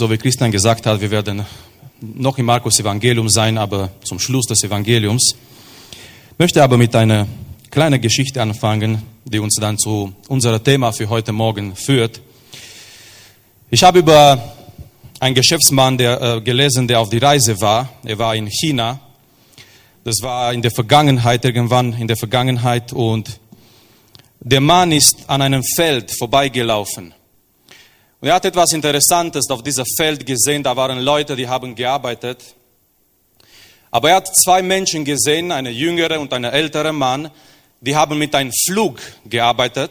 so wie Christian gesagt hat, wir werden noch im Markus Evangelium sein, aber zum Schluss des Evangeliums. Ich möchte aber mit einer kleinen Geschichte anfangen, die uns dann zu unserem Thema für heute Morgen führt. Ich habe über einen Geschäftsmann der, äh, gelesen, der auf die Reise war. Er war in China. Das war in der Vergangenheit, irgendwann in der Vergangenheit. Und der Mann ist an einem Feld vorbeigelaufen. Und er hat etwas Interessantes auf diesem Feld gesehen. Da waren Leute, die haben gearbeitet. Aber er hat zwei Menschen gesehen, eine jüngere und eine ältere Mann, die haben mit einem Flug gearbeitet.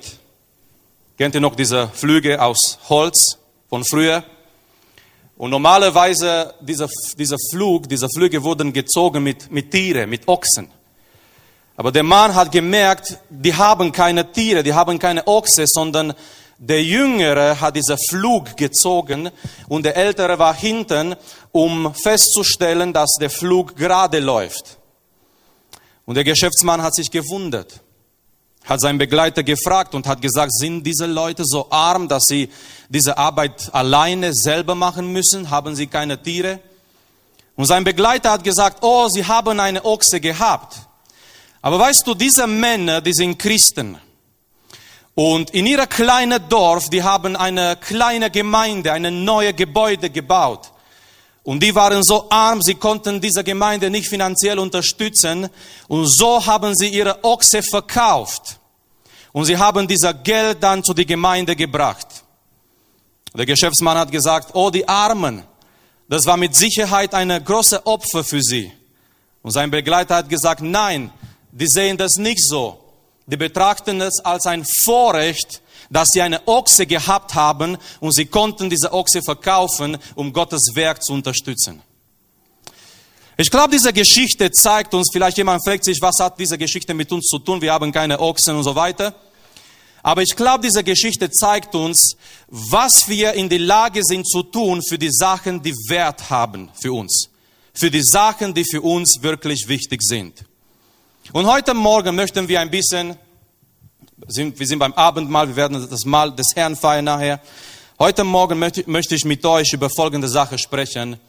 Kennt ihr noch diese Flüge aus Holz von früher? Und normalerweise dieser, dieser Flug, diese Flüge wurden gezogen mit, mit Tiere, mit Ochsen. Aber der Mann hat gemerkt, die haben keine Tiere, die haben keine Ochse, sondern der Jüngere hat diesen Flug gezogen und der Ältere war hinten, um festzustellen, dass der Flug gerade läuft. Und der Geschäftsmann hat sich gewundert, hat seinen Begleiter gefragt und hat gesagt, sind diese Leute so arm, dass sie diese Arbeit alleine selber machen müssen? Haben sie keine Tiere? Und sein Begleiter hat gesagt, oh, sie haben eine Ochse gehabt. Aber weißt du, diese Männer, die sind Christen. Und in ihrer kleinen Dorf, die haben eine kleine Gemeinde, eine neue Gebäude gebaut. Und die waren so arm, sie konnten diese Gemeinde nicht finanziell unterstützen. Und so haben sie ihre Ochse verkauft. Und sie haben dieser Geld dann zu der Gemeinde gebracht. Der Geschäftsmann hat gesagt, oh die Armen, das war mit Sicherheit eine große Opfer für sie. Und sein Begleiter hat gesagt, nein, die sehen das nicht so die betrachten es als ein Vorrecht, dass sie eine Ochse gehabt haben und sie konnten diese Ochse verkaufen, um Gottes Werk zu unterstützen. Ich glaube, diese Geschichte zeigt uns, vielleicht jemand fragt sich, was hat diese Geschichte mit uns zu tun? Wir haben keine Ochsen und so weiter. Aber ich glaube, diese Geschichte zeigt uns, was wir in der Lage sind zu tun für die Sachen, die Wert haben für uns. Für die Sachen, die für uns wirklich wichtig sind. Und heute Morgen möchten wir ein bisschen, wir sind beim Abendmahl, wir werden das Mahl des Herrn feiern nachher. Heute Morgen möchte, ich mit euch über folgende Sache sprechen.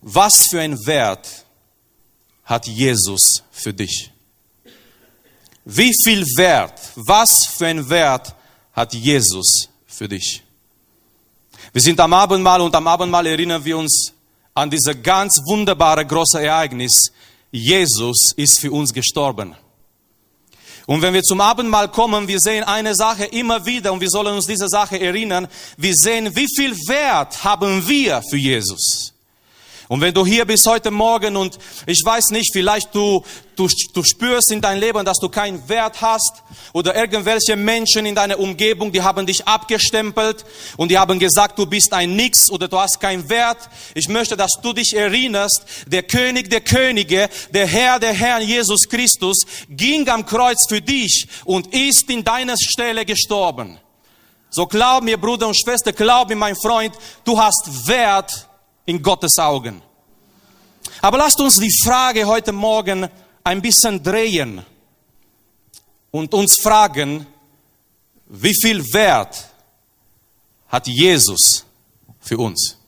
Was für einen Wert hat Jesus für dich? Wie viel Wert, was für einen Wert hat Jesus für dich? Wir sind am Abendmahl und am Abendmahl erinnern wir uns an dieses ganz wunderbare große Ereignis, Jesus ist für uns gestorben. Und wenn wir zum Abendmahl kommen, wir sehen eine Sache immer wieder und wir sollen uns diese Sache erinnern. Wir sehen, wie viel Wert haben wir für Jesus. Und wenn du hier bist heute Morgen und ich weiß nicht, vielleicht du, du, du spürst in deinem Leben, dass du keinen Wert hast oder irgendwelche Menschen in deiner Umgebung, die haben dich abgestempelt und die haben gesagt, du bist ein Nix oder du hast keinen Wert. Ich möchte, dass du dich erinnerst, der König der Könige, der Herr der Herrn Jesus Christus ging am Kreuz für dich und ist in deiner Stelle gestorben. So glaub mir, Bruder und Schwester, glaub mir, mein Freund, du hast Wert in Gottes Augen. Aber lasst uns die Frage heute Morgen ein bisschen drehen und uns fragen, wie viel Wert hat Jesus für uns?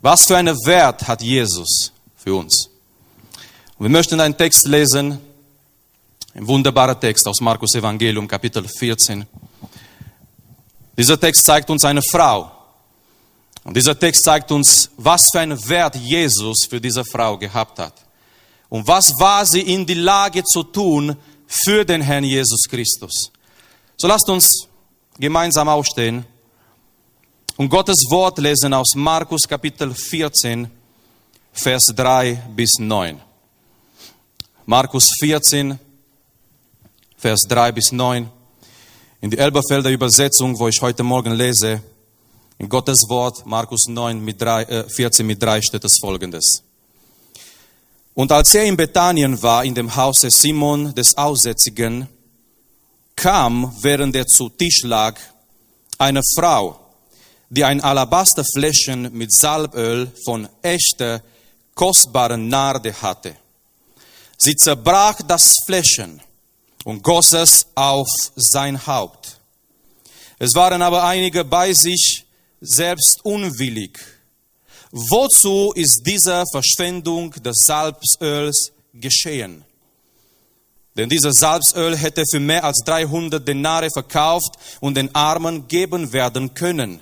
Was für einen Wert hat Jesus für uns? Und wir möchten einen Text lesen, ein wunderbarer Text aus Markus Evangelium, Kapitel 14. Dieser Text zeigt uns eine Frau, und dieser Text zeigt uns, was für einen Wert Jesus für diese Frau gehabt hat. Und was war sie in die Lage zu tun für den Herrn Jesus Christus. So lasst uns gemeinsam aufstehen und Gottes Wort lesen aus Markus Kapitel 14, Vers 3 bis 9. Markus 14, Vers 3 bis 9. In die Elberfelder Übersetzung, wo ich heute Morgen lese, in Gottes Wort, Markus 9, mit 3, äh, 14 mit 3 steht es folgendes. Und als er in Bethanien war, in dem Hause Simon des Aussätzigen, kam, während er zu Tisch lag, eine Frau, die ein Alabasterfläschchen mit Salböl von echter, kostbaren Narde hatte. Sie zerbrach das Fläschchen und goss es auf sein Haupt. Es waren aber einige bei sich, selbst unwillig. Wozu ist diese Verschwendung des Salbsöls geschehen? Denn dieses Salbsöl hätte für mehr als 300 Denare verkauft und den Armen geben werden können.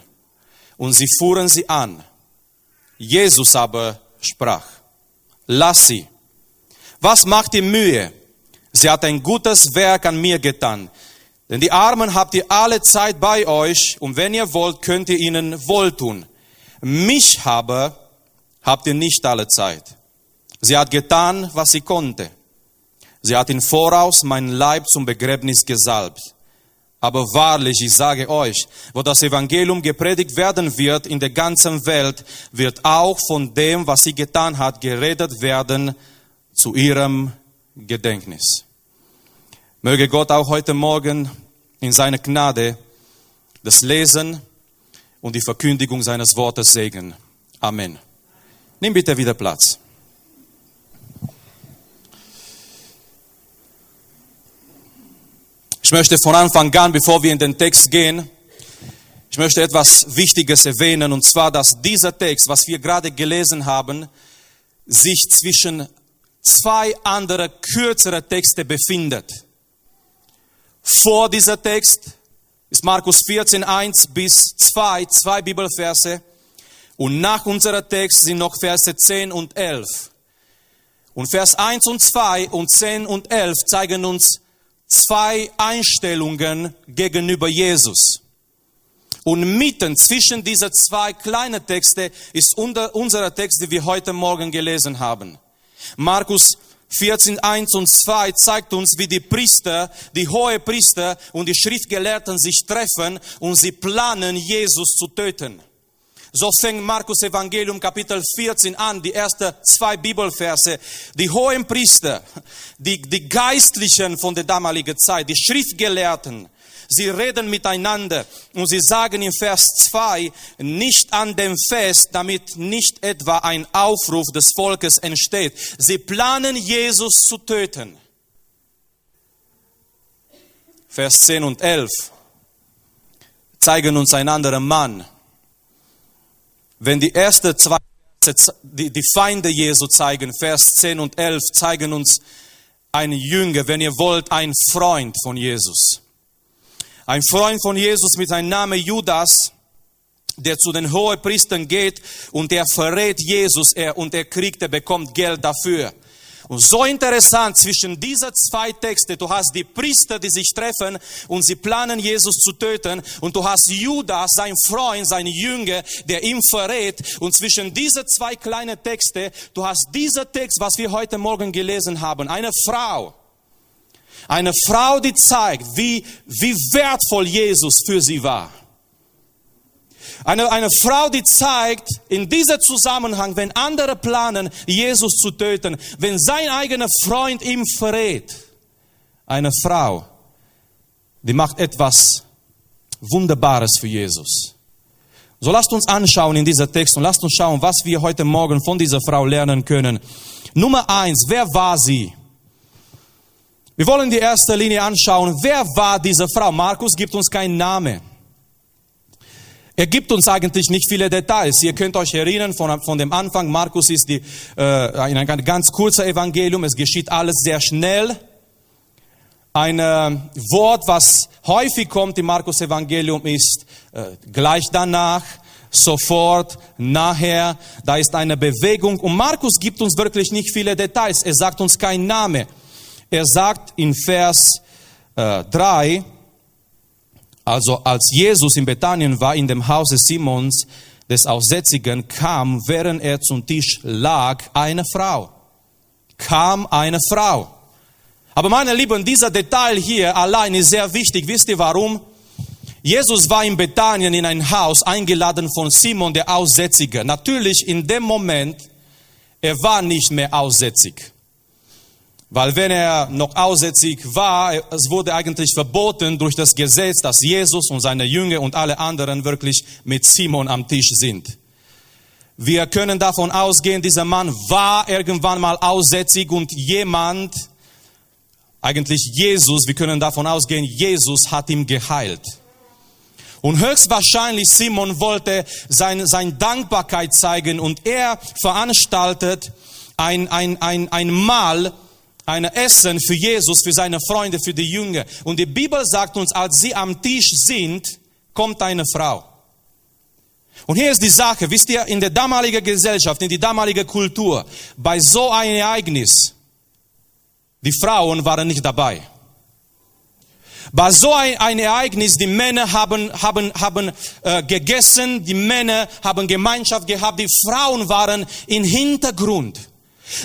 Und sie fuhren sie an. Jesus aber sprach, lass sie. Was macht die Mühe? Sie hat ein gutes Werk an mir getan. Denn die Armen habt ihr alle Zeit bei euch und wenn ihr wollt, könnt ihr ihnen wohltun. Mich aber habt ihr nicht alle Zeit. Sie hat getan, was sie konnte. Sie hat im Voraus meinen Leib zum Begräbnis gesalbt. Aber wahrlich, ich sage euch, wo das Evangelium gepredigt werden wird in der ganzen Welt, wird auch von dem, was sie getan hat, geredet werden zu ihrem Gedenknis. Möge Gott auch heute Morgen in seiner Gnade das Lesen und die Verkündigung seines Wortes segnen. Amen. Nimm bitte wieder Platz. Ich möchte von Anfang an, bevor wir in den Text gehen, ich möchte etwas Wichtiges erwähnen, und zwar, dass dieser Text, was wir gerade gelesen haben, sich zwischen zwei andere kürzere Texte befindet. Vor dieser Text ist Markus 14, 1 bis 2, zwei Bibelverse. Und nach unserer Text sind noch Verse 10 und 11. Und Vers 1 und 2 und 10 und 11 zeigen uns zwei Einstellungen gegenüber Jesus. Und mitten zwischen diese zwei kleinen Texte ist unser Text, den wir heute Morgen gelesen haben. Markus 14, 1 und 2 zeigt uns, wie die Priester, die hohe Priester und die Schriftgelehrten sich treffen und sie planen, Jesus zu töten. So fängt Markus Evangelium Kapitel 14 an, die ersten zwei Bibelverse. Die hohen Priester, die, die Geistlichen von der damaligen Zeit, die Schriftgelehrten, Sie reden miteinander und sie sagen in Vers 2, nicht an dem Fest, damit nicht etwa ein Aufruf des Volkes entsteht. Sie planen, Jesus zu töten. Vers 10 und 11 zeigen uns ein anderer Mann. Wenn die ersten zwei die, die Feinde Jesu zeigen, Vers 10 und 11 zeigen uns einen Jünger, wenn ihr wollt, ein Freund von Jesus. Ein Freund von Jesus mit seinem Namen Judas, der zu den Hohepriestern geht und der verrät Jesus er, und er kriegt, er bekommt Geld dafür. Und so interessant zwischen dieser zwei Texte, du hast die Priester, die sich treffen und sie planen, Jesus zu töten, und du hast Judas, sein Freund, sein Jünger, der ihm verrät, und zwischen diese zwei kleinen Texte, du hast dieser Text, was wir heute Morgen gelesen haben, eine Frau, eine Frau, die zeigt, wie, wie wertvoll Jesus für sie war. Eine, eine Frau, die zeigt, in diesem Zusammenhang, wenn andere planen, Jesus zu töten, wenn sein eigener Freund ihm verrät, eine Frau, die macht etwas Wunderbares für Jesus. So lasst uns anschauen in dieser Text und lasst uns schauen, was wir heute Morgen von dieser Frau lernen können. Nummer eins, wer war sie? Wir wollen die erste Linie anschauen. Wer war diese Frau? Markus gibt uns keinen Namen. Er gibt uns eigentlich nicht viele Details. Ihr könnt euch erinnern von, von dem Anfang. Markus ist die, äh, ein ganz kurzer Evangelium. Es geschieht alles sehr schnell. Ein äh, Wort, was häufig kommt im Markus Evangelium, ist äh, gleich danach, sofort, nachher. Da ist eine Bewegung. Und Markus gibt uns wirklich nicht viele Details. Er sagt uns keinen Namen. Er sagt in Vers äh, 3, also als Jesus in Bethanien war, in dem Hause Simons des Aussätzigen, kam, während er zum Tisch lag, eine Frau. Kam eine Frau. Aber meine Lieben, dieser Detail hier allein ist sehr wichtig. Wisst ihr warum? Jesus war in Bethanien in ein Haus eingeladen von Simon der Aussätzige. Natürlich in dem Moment, er war nicht mehr aussätzig. Weil wenn er noch aussätzig war, es wurde eigentlich verboten durch das Gesetz, dass Jesus und seine Jünger und alle anderen wirklich mit Simon am Tisch sind. Wir können davon ausgehen, dieser Mann war irgendwann mal aussätzig und jemand, eigentlich Jesus, wir können davon ausgehen, Jesus hat ihn geheilt. Und höchstwahrscheinlich Simon wollte sein, sein Dankbarkeit zeigen und er veranstaltet ein, ein, ein, ein Mahl, ein Essen für Jesus, für seine Freunde, für die Jünger. Und die Bibel sagt uns, als sie am Tisch sind, kommt eine Frau. Und hier ist die Sache, wisst ihr, in der damaligen Gesellschaft, in der damaligen Kultur, bei so einem Ereignis, die Frauen waren nicht dabei. Bei so ein, ein Ereignis, die Männer haben, haben, haben äh, gegessen, die Männer haben Gemeinschaft gehabt, die Frauen waren im Hintergrund.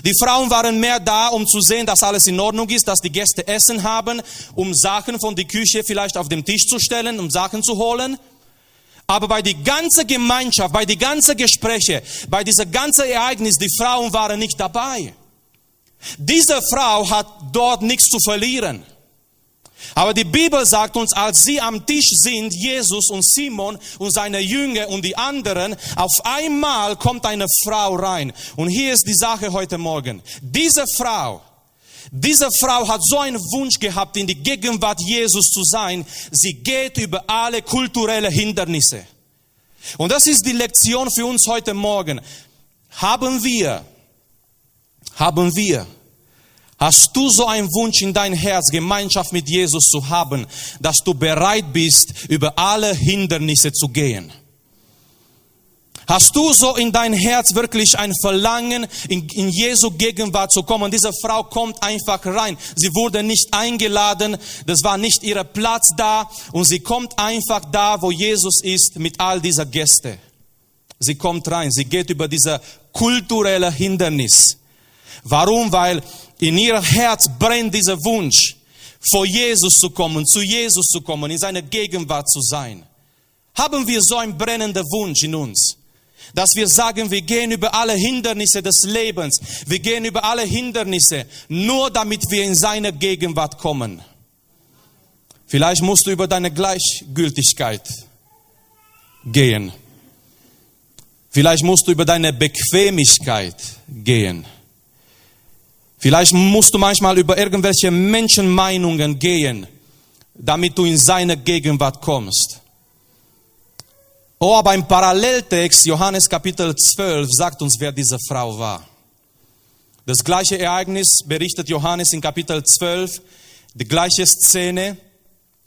Die Frauen waren mehr da, um zu sehen, dass alles in Ordnung ist, dass die Gäste Essen haben, um Sachen von der Küche vielleicht auf den Tisch zu stellen, um Sachen zu holen. Aber bei die ganze Gemeinschaft, bei die ganze Gespräche, bei dieser ganze Ereignis, die Frauen waren nicht dabei. Diese Frau hat dort nichts zu verlieren. Aber die Bibel sagt uns, als sie am Tisch sind, Jesus und Simon und seine Jünger und die anderen, auf einmal kommt eine Frau rein. Und hier ist die Sache heute Morgen. Diese Frau, diese Frau hat so einen Wunsch gehabt, in die Gegenwart Jesus zu sein. Sie geht über alle kulturelle Hindernisse. Und das ist die Lektion für uns heute Morgen. Haben wir, haben wir Hast du so einen Wunsch in dein Herz, Gemeinschaft mit Jesus zu haben, dass du bereit bist, über alle Hindernisse zu gehen? Hast du so in dein Herz wirklich ein Verlangen, in, in Jesu Gegenwart zu kommen? Diese Frau kommt einfach rein. Sie wurde nicht eingeladen, das war nicht ihr Platz da und sie kommt einfach da, wo Jesus ist, mit all dieser Gäste. Sie kommt rein, sie geht über diese kulturelle Hindernis. Warum? Weil in ihr Herz brennt dieser Wunsch, vor Jesus zu kommen, zu Jesus zu kommen, in seiner Gegenwart zu sein. Haben wir so einen brennenden Wunsch in uns, dass wir sagen, wir gehen über alle Hindernisse des Lebens, wir gehen über alle Hindernisse, nur damit wir in seine Gegenwart kommen. Vielleicht musst du über deine Gleichgültigkeit gehen. Vielleicht musst du über deine Bequemlichkeit gehen. Vielleicht musst du manchmal über irgendwelche Menschenmeinungen gehen, damit du in seine Gegenwart kommst. Oh, aber im Paralleltext, Johannes Kapitel 12, sagt uns, wer diese Frau war. Das gleiche Ereignis berichtet Johannes in Kapitel 12, die gleiche Szene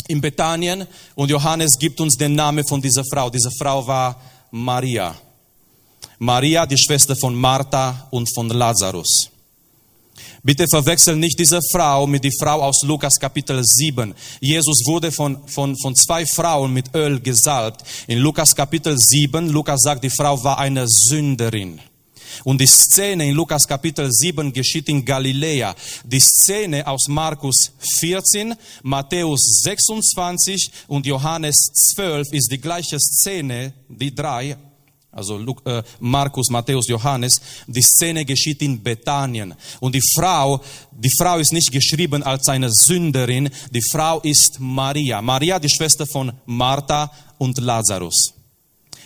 in Bethanien und Johannes gibt uns den Namen von dieser Frau. Diese Frau war Maria. Maria, die Schwester von Martha und von Lazarus. Bitte verwechsel nicht diese Frau mit die Frau aus Lukas Kapitel 7. Jesus wurde von, von, von zwei Frauen mit Öl gesalbt. In Lukas Kapitel 7, Lukas sagt, die Frau war eine Sünderin. Und die Szene in Lukas Kapitel 7 geschieht in Galiläa. Die Szene aus Markus 14, Matthäus 26 und Johannes 12 ist die gleiche Szene, die drei also äh, Markus, Matthäus, Johannes, die Szene geschieht in Bethanien. Und die Frau, die Frau ist nicht geschrieben als eine Sünderin, die Frau ist Maria. Maria, die Schwester von Martha und Lazarus.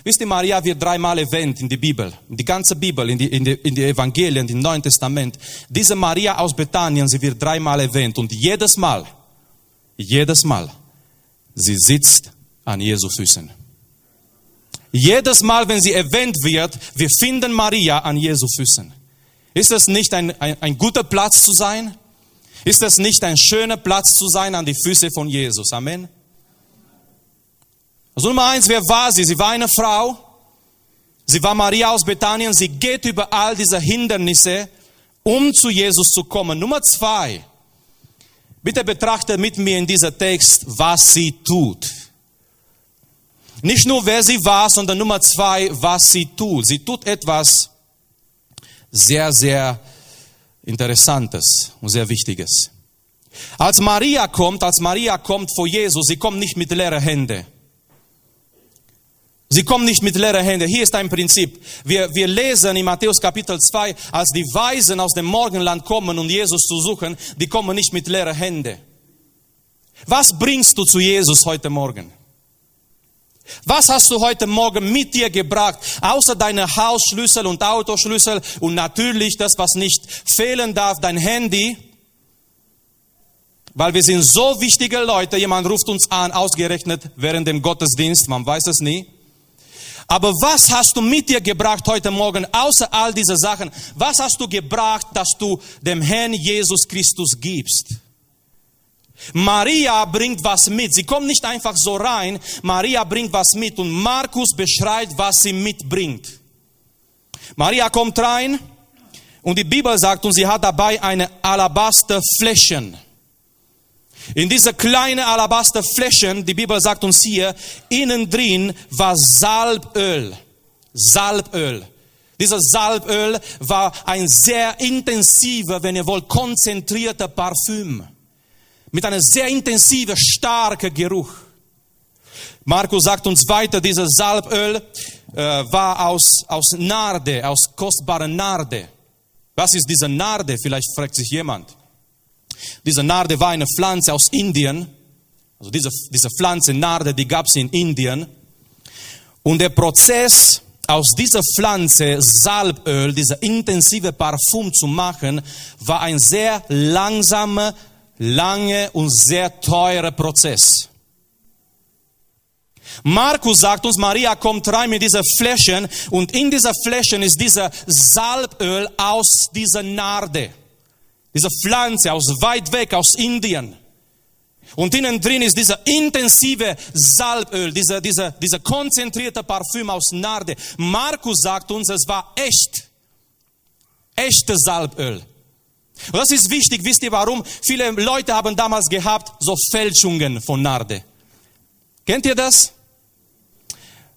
Wisst ihr, Maria wird dreimal erwähnt in der Bibel, in die ganze Bibel, in die, in die, in die Evangelien, im Neuen Testament. Diese Maria aus Bethanien, sie wird dreimal erwähnt und jedes Mal, jedes Mal, sie sitzt an Jesu Füßen. Jedes Mal, wenn sie erwähnt wird, wir finden Maria an Jesu Füßen. Ist es nicht ein, ein, ein guter Platz zu sein? Ist es nicht ein schöner Platz zu sein an die Füße von Jesus? Amen. Also Nummer eins, wer war sie? Sie war eine Frau. Sie war Maria aus Bethanien. Sie geht über all diese Hindernisse, um zu Jesus zu kommen. Nummer zwei, bitte betrachte mit mir in dieser Text, was sie tut. Nicht nur wer sie war, sondern Nummer zwei, was sie tut. Sie tut etwas sehr, sehr Interessantes und sehr Wichtiges. Als Maria kommt, als Maria kommt vor Jesus, sie kommt nicht mit leeren Händen. Sie kommt nicht mit leeren Händen. Hier ist ein Prinzip. Wir, wir lesen in Matthäus Kapitel 2, als die Weisen aus dem Morgenland kommen, um Jesus zu suchen, die kommen nicht mit leeren Händen. Was bringst du zu Jesus heute Morgen? Was hast du heute Morgen mit dir gebracht, außer deine Hausschlüssel und Autoschlüssel und natürlich das, was nicht fehlen darf, dein Handy? weil wir sind so wichtige Leute. Jemand ruft uns an, ausgerechnet während dem Gottesdienst, man weiß es nie. Aber was hast du mit dir gebracht heute Morgen, außer all diese Sachen? Was hast du gebracht, dass du dem Herrn Jesus Christus gibst? Maria bringt was mit. Sie kommt nicht einfach so rein. Maria bringt was mit und Markus beschreibt, was sie mitbringt. Maria kommt rein und die Bibel sagt und sie hat dabei eine Alabasterflächen. In diese kleine Alabasterflächen, die Bibel sagt uns hier, innen drin war Salböl. Salböl. Dieses Salböl war ein sehr intensiver, wenn ihr wollt, konzentrierter Parfüm. Mit einem sehr intensiven, starken Geruch. Markus sagt uns weiter, dieses Salböl äh, war aus, aus Narde, aus kostbaren Narde. Was ist diese Narde? Vielleicht fragt sich jemand. Diese Narde war eine Pflanze aus Indien. Also diese, diese Pflanze Narde, die gab es in Indien. Und der Prozess, aus dieser Pflanze Salböl, dieser intensive Parfum zu machen, war ein sehr langsamer, lange und sehr teurer Prozess. Markus sagt uns, Maria kommt rein mit dieser Flächen und in dieser Flächen ist dieser Salböl aus dieser Narde. Diese Pflanze aus weit weg, aus Indien. Und innen drin ist dieser intensive Salböl, dieser, dieser, dieser konzentrierte Parfüm aus Narde. Markus sagt uns, es war echt. Echtes Salböl. Und das ist wichtig, wisst ihr warum? Viele Leute haben damals gehabt so Fälschungen von Narde. Kennt ihr das?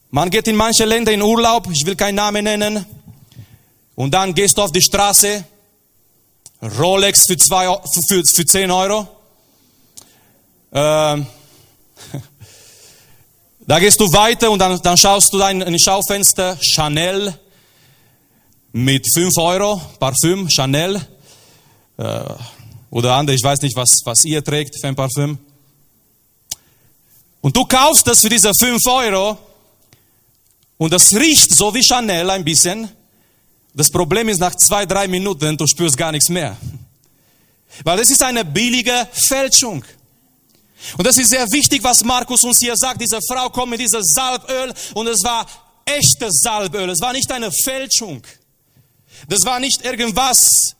Man geht in manche Länder in Urlaub, ich will keinen Namen nennen, und dann gehst du auf die Straße Rolex für, zwei, für, für 10 Euro. Ähm, da gehst du weiter und dann, dann schaust du in ein Schaufenster Chanel mit 5 Euro, Parfüm, Chanel. Äh, oder andere, ich weiß nicht, was, was ihr trägt für ein Parfüm. Und du kaufst das für diese 5 Euro und das riecht so wie Chanel ein bisschen. Das Problem ist, nach zwei, drei Minuten, du spürst gar nichts mehr. Weil es ist eine billige Fälschung. Und das ist sehr wichtig, was Markus uns hier sagt. Diese Frau kommt mit diesem Salböl und es war echtes Salböl. Es war nicht eine Fälschung. Das war nicht irgendwas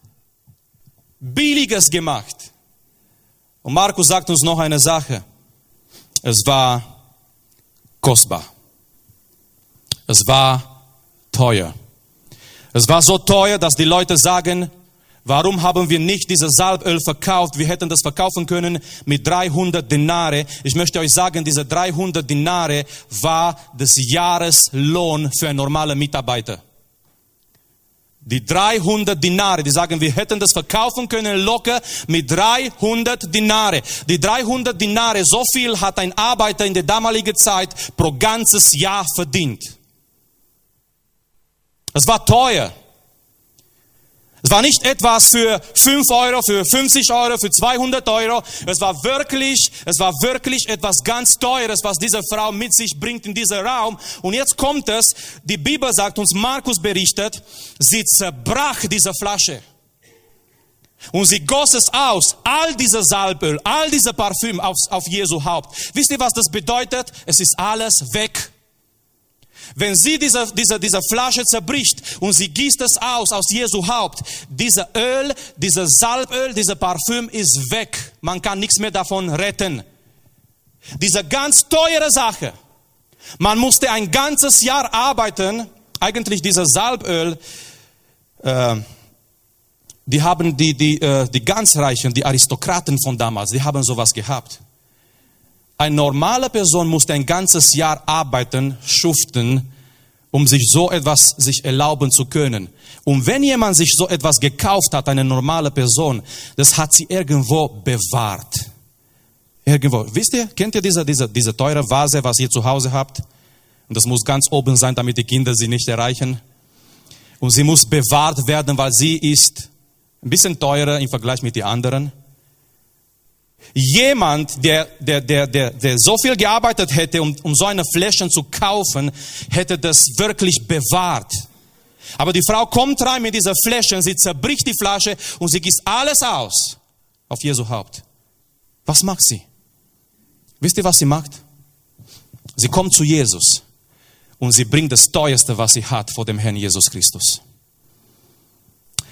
Billiges gemacht. Und Markus sagt uns noch eine Sache. Es war kostbar. Es war teuer. Es war so teuer, dass die Leute sagen, warum haben wir nicht dieses Salböl verkauft? Wir hätten das verkaufen können mit 300 Dinare. Ich möchte euch sagen, diese 300 Dinare war das Jahreslohn für einen normalen Mitarbeiter. Die 300 Dinare, die sagen, wir hätten das verkaufen können locker mit 300 Dinare. Die 300 Dinare, so viel hat ein Arbeiter in der damaligen Zeit pro ganzes Jahr verdient. Es war teuer. Es war nicht etwas für 5 Euro, für 50 Euro, für 200 Euro. Es war wirklich, es war wirklich etwas ganz Teures, was diese Frau mit sich bringt in diesen Raum. Und jetzt kommt es, die Bibel sagt uns, Markus berichtet, sie zerbrach diese Flasche. Und sie goss es aus, all diese Salböl, all diese Parfüm auf, auf Jesu Haupt. Wisst ihr, was das bedeutet? Es ist alles weg. Wenn sie diese, diese, diese Flasche zerbricht und sie gießt es aus, aus Jesu Haupt, dieser Öl, dieser Salböl, dieser Parfüm ist weg. Man kann nichts mehr davon retten. Diese ganz teure Sache. Man musste ein ganzes Jahr arbeiten. Eigentlich dieser Salböl, äh, die haben die, die, äh, die ganz Reichen, die Aristokraten von damals, die haben sowas gehabt. Eine normale Person musste ein ganzes Jahr arbeiten, schuften, um sich so etwas sich erlauben zu können. Und wenn jemand sich so etwas gekauft hat, eine normale Person, das hat sie irgendwo bewahrt. Irgendwo. Wisst ihr, kennt ihr diese, diese, diese teure Vase, was ihr zu Hause habt? Und das muss ganz oben sein, damit die Kinder sie nicht erreichen. Und sie muss bewahrt werden, weil sie ist ein bisschen teurer im Vergleich mit den anderen. Jemand, der, der, der, der, der so viel gearbeitet hätte, um, um so eine Fläschchen zu kaufen, hätte das wirklich bewahrt. Aber die Frau kommt rein mit dieser Fläschchen, sie zerbricht die Flasche und sie gießt alles aus auf Jesu Haupt. Was macht sie? Wisst ihr, was sie macht? Sie kommt zu Jesus und sie bringt das Teuerste, was sie hat, vor dem Herrn Jesus Christus.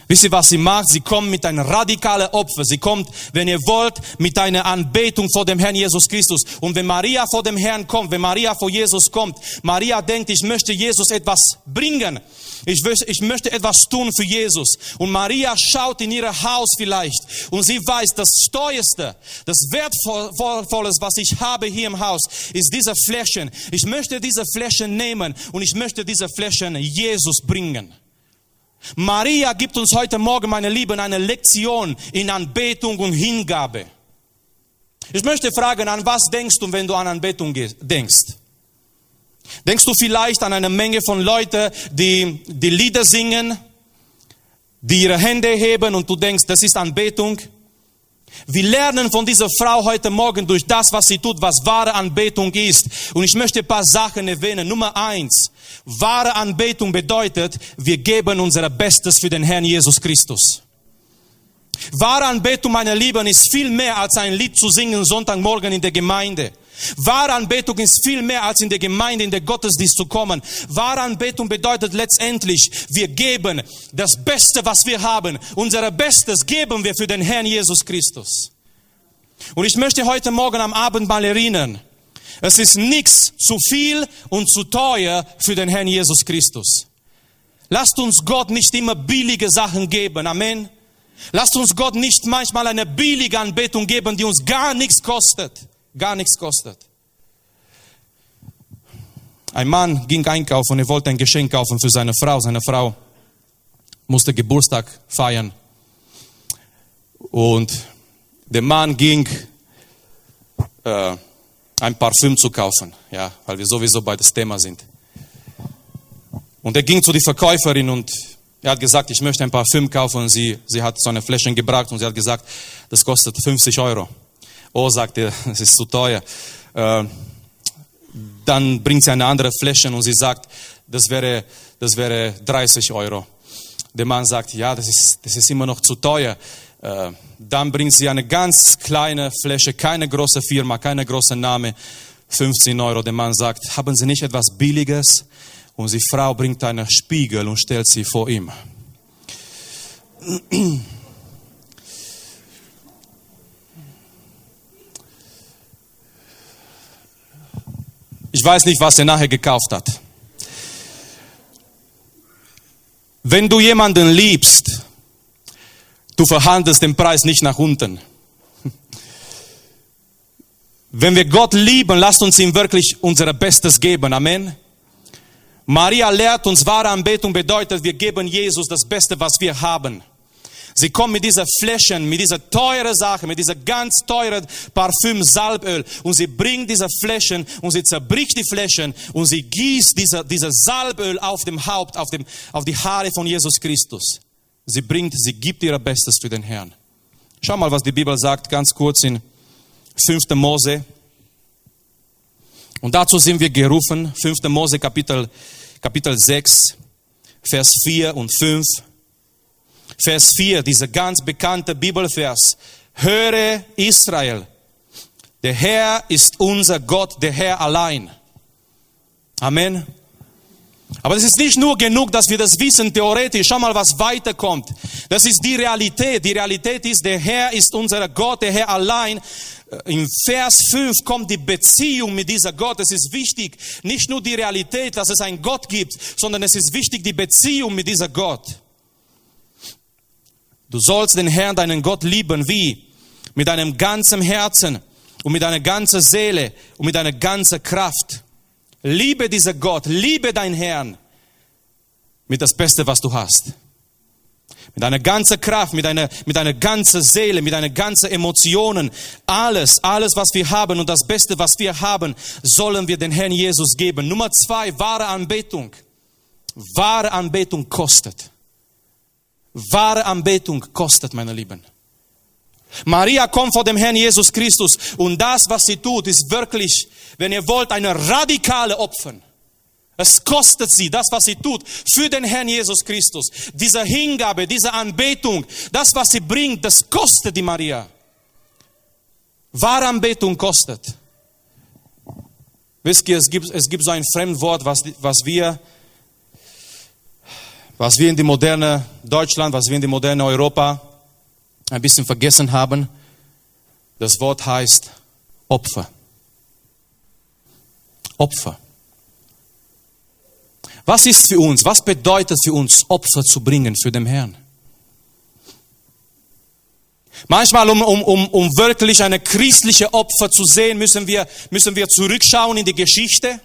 Wisst ihr, was sie macht? Sie kommt mit einem radikalen Opfer. Sie kommt, wenn ihr wollt, mit einer Anbetung vor dem Herrn Jesus Christus. Und wenn Maria vor dem Herrn kommt, wenn Maria vor Jesus kommt, Maria denkt, ich möchte Jesus etwas bringen. Ich, ich möchte etwas tun für Jesus. Und Maria schaut in ihr Haus vielleicht und sie weiß, das Teuerste, das Wertvolles, was ich habe hier im Haus, ist diese Flächen. Ich möchte diese Flächen nehmen und ich möchte diese Flächen Jesus bringen. Maria gibt uns heute Morgen, meine Lieben, eine Lektion in Anbetung und Hingabe. Ich möchte fragen, an was denkst du, wenn du an Anbetung denkst? Denkst du vielleicht an eine Menge von Leuten, die die Lieder singen, die ihre Hände heben und du denkst, das ist Anbetung? Wir lernen von dieser Frau heute Morgen durch das, was sie tut, was wahre Anbetung ist. Und ich möchte ein paar Sachen erwähnen. Nummer eins. Wahre Anbetung bedeutet, wir geben unser Bestes für den Herrn Jesus Christus. Wahre Anbetung, meine Lieben, ist viel mehr als ein Lied zu singen Sonntagmorgen in der Gemeinde. Wahre Anbetung ist viel mehr als in der Gemeinde, in der Gottesdienst zu kommen. Wahre Anbetung bedeutet letztendlich, wir geben das Beste, was wir haben. Unser Bestes geben wir für den Herrn Jesus Christus. Und ich möchte heute Morgen am Abend mal erinnern, es ist nichts zu viel und zu teuer für den Herrn Jesus Christus. Lasst uns Gott nicht immer billige Sachen geben. Amen. Lasst uns Gott nicht manchmal eine billige Anbetung geben, die uns gar nichts kostet gar nichts kostet. Ein Mann ging einkaufen und er wollte ein Geschenk kaufen für seine Frau. Seine Frau musste Geburtstag feiern. Und der Mann ging äh, ein Parfüm zu kaufen, ja, weil wir sowieso bei das Thema sind. Und er ging zu der Verkäuferin und er hat gesagt, ich möchte ein Parfüm kaufen. Und sie, sie hat so eine Fläche gebracht und sie hat gesagt, das kostet 50 Euro. Oh, sagt er, es ist zu teuer. Äh, dann bringt sie eine andere Fläche und sie sagt, das wäre, das wäre 30 Euro. Der Mann sagt, ja, das ist, das ist immer noch zu teuer. Äh, dann bringt sie eine ganz kleine Fläche, keine große Firma, keine große Name, 15 Euro. Der Mann sagt, haben Sie nicht etwas Billiges? Und die Frau bringt einen Spiegel und stellt sie vor ihm. Ich weiß nicht, was er nachher gekauft hat. Wenn du jemanden liebst, du verhandelst den Preis nicht nach unten. Wenn wir Gott lieben, lasst uns ihm wirklich unser Bestes geben. Amen. Maria lehrt uns, wahre Anbetung bedeutet, wir geben Jesus das Beste, was wir haben. Sie kommt mit dieser Flächen, mit dieser teure Sache, mit dieser ganz teure Parfüm Salböl und sie bringt diese Flächen und sie zerbricht die Flächen und sie gießt diese, diese Salböl auf dem Haupt, auf, dem, auf die Haare von Jesus Christus. Sie bringt, sie gibt ihr Bestes für den Herrn. Schau mal, was die Bibel sagt, ganz kurz in 5. Mose. Und dazu sind wir gerufen, 5. Mose Kapitel, Kapitel 6, Vers 4 und 5. Vers 4, dieser ganz bekannte Bibelvers. Höre Israel, der Herr ist unser Gott, der Herr allein. Amen. Aber es ist nicht nur genug, dass wir das wissen theoretisch. Schau mal, was weiterkommt. Das ist die Realität. Die Realität ist, der Herr ist unser Gott, der Herr allein. Im Vers 5 kommt die Beziehung mit dieser Gott. Es ist wichtig, nicht nur die Realität, dass es einen Gott gibt, sondern es ist wichtig, die Beziehung mit dieser Gott. Du sollst den Herrn, deinen Gott lieben. Wie? Mit deinem ganzen Herzen und mit deiner ganzen Seele und mit deiner ganzen Kraft. Liebe dieser Gott, liebe deinen Herrn mit das Beste, was du hast. Mit deiner ganzen Kraft, mit deiner, mit deiner ganzen Seele, mit deiner ganzen Emotionen. Alles, alles, was wir haben und das Beste, was wir haben, sollen wir den Herrn Jesus geben. Nummer zwei, wahre Anbetung. Wahre Anbetung kostet. Wahre Anbetung kostet, meine Lieben. Maria kommt vor dem Herrn Jesus Christus und das, was sie tut, ist wirklich, wenn ihr wollt, eine radikale Opfer. Es kostet sie, das, was sie tut, für den Herrn Jesus Christus. Diese Hingabe, diese Anbetung, das, was sie bringt, das kostet die Maria. Wahre Anbetung kostet. Wisst ihr, es gibt, es gibt so ein Fremdwort, was, was wir, was wir in die moderne Deutschland, was wir in die moderne Europa ein bisschen vergessen haben. Das Wort heißt Opfer. Opfer. Was ist für uns, was bedeutet für uns, Opfer zu bringen für den Herrn? Manchmal, um, um, um, um wirklich eine christliche Opfer zu sehen, müssen wir, müssen wir zurückschauen in die Geschichte.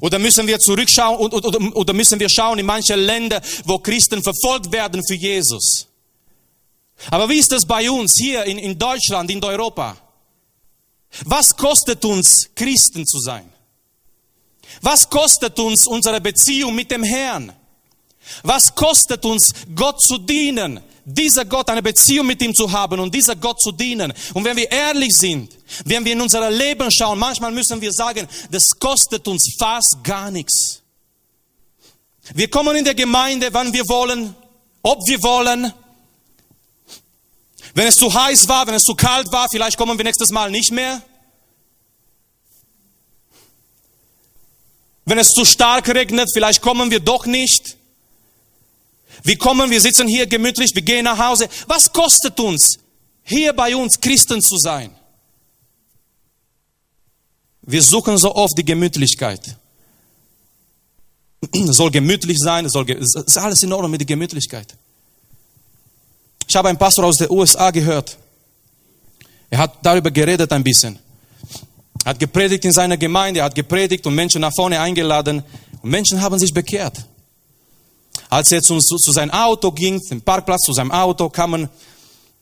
Oder müssen wir zurückschauen oder, oder, oder müssen wir schauen in manche Länder, wo Christen verfolgt werden für Jesus. Aber wie ist das bei uns hier in, in Deutschland, in Europa? Was kostet uns, Christen zu sein? Was kostet uns unsere Beziehung mit dem Herrn? Was kostet uns, Gott zu dienen? Dieser Gott, eine Beziehung mit ihm zu haben und dieser Gott zu dienen. Und wenn wir ehrlich sind, wenn wir in unser Leben schauen, manchmal müssen wir sagen, das kostet uns fast gar nichts. Wir kommen in der Gemeinde, wann wir wollen, ob wir wollen. Wenn es zu heiß war, wenn es zu kalt war, vielleicht kommen wir nächstes Mal nicht mehr. Wenn es zu stark regnet, vielleicht kommen wir doch nicht. Wir kommen, wir sitzen hier gemütlich, wir gehen nach Hause. Was kostet uns, hier bei uns Christen zu sein? Wir suchen so oft die Gemütlichkeit. Es soll gemütlich sein, es, soll, es ist alles in Ordnung mit der Gemütlichkeit. Ich habe einen Pastor aus den USA gehört. Er hat darüber geredet ein bisschen. Er hat gepredigt in seiner Gemeinde, er hat gepredigt und Menschen nach vorne eingeladen und Menschen haben sich bekehrt. Als er zu, zu, zu seinem Auto ging, zum Parkplatz zu seinem Auto, kamen,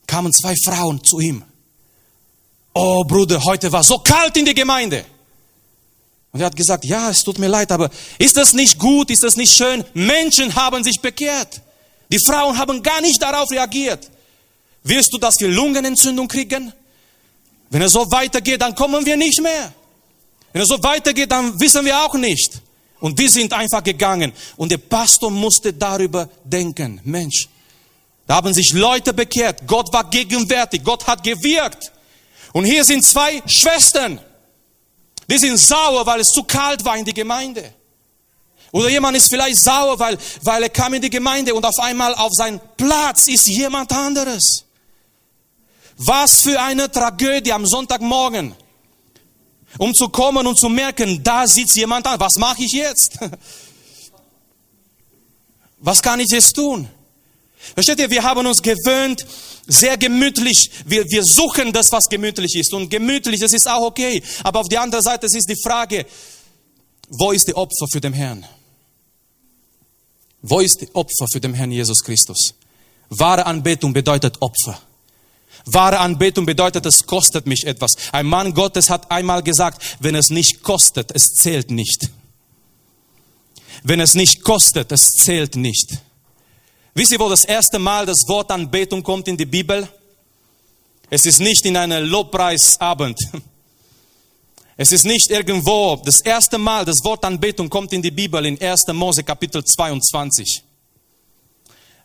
kamen zwei Frauen zu ihm. Oh Bruder, heute war so kalt in der Gemeinde. Und er hat gesagt, ja, es tut mir leid, aber ist das nicht gut, ist das nicht schön? Menschen haben sich bekehrt. Die Frauen haben gar nicht darauf reagiert. Wirst du, dass wir Lungenentzündung kriegen? Wenn es so weitergeht, dann kommen wir nicht mehr. Wenn es so weitergeht, dann wissen wir auch nicht. Und wir sind einfach gegangen. Und der Pastor musste darüber denken. Mensch, da haben sich Leute bekehrt. Gott war gegenwärtig. Gott hat gewirkt. Und hier sind zwei Schwestern. Die sind sauer, weil es zu kalt war in die Gemeinde. Oder jemand ist vielleicht sauer, weil, weil er kam in die Gemeinde und auf einmal auf seinem Platz ist jemand anderes. Was für eine Tragödie am Sonntagmorgen. Um zu kommen und zu merken, da sitzt jemand an. Was mache ich jetzt? Was kann ich jetzt tun? Versteht ihr, wir haben uns gewöhnt, sehr gemütlich. Wir, wir suchen das, was gemütlich ist. Und gemütlich, das ist auch okay. Aber auf der anderen Seite ist die Frage, wo ist die Opfer für den Herrn? Wo ist die Opfer für den Herrn Jesus Christus? Wahre Anbetung bedeutet Opfer. Wahre Anbetung bedeutet, es kostet mich etwas. Ein Mann Gottes hat einmal gesagt, wenn es nicht kostet, es zählt nicht. Wenn es nicht kostet, es zählt nicht. Wisst ihr, wo das erste Mal das Wort Anbetung kommt in die Bibel? Es ist nicht in einem Lobpreisabend. Es ist nicht irgendwo. Das erste Mal das Wort Anbetung kommt in die Bibel in 1. Mose Kapitel 22.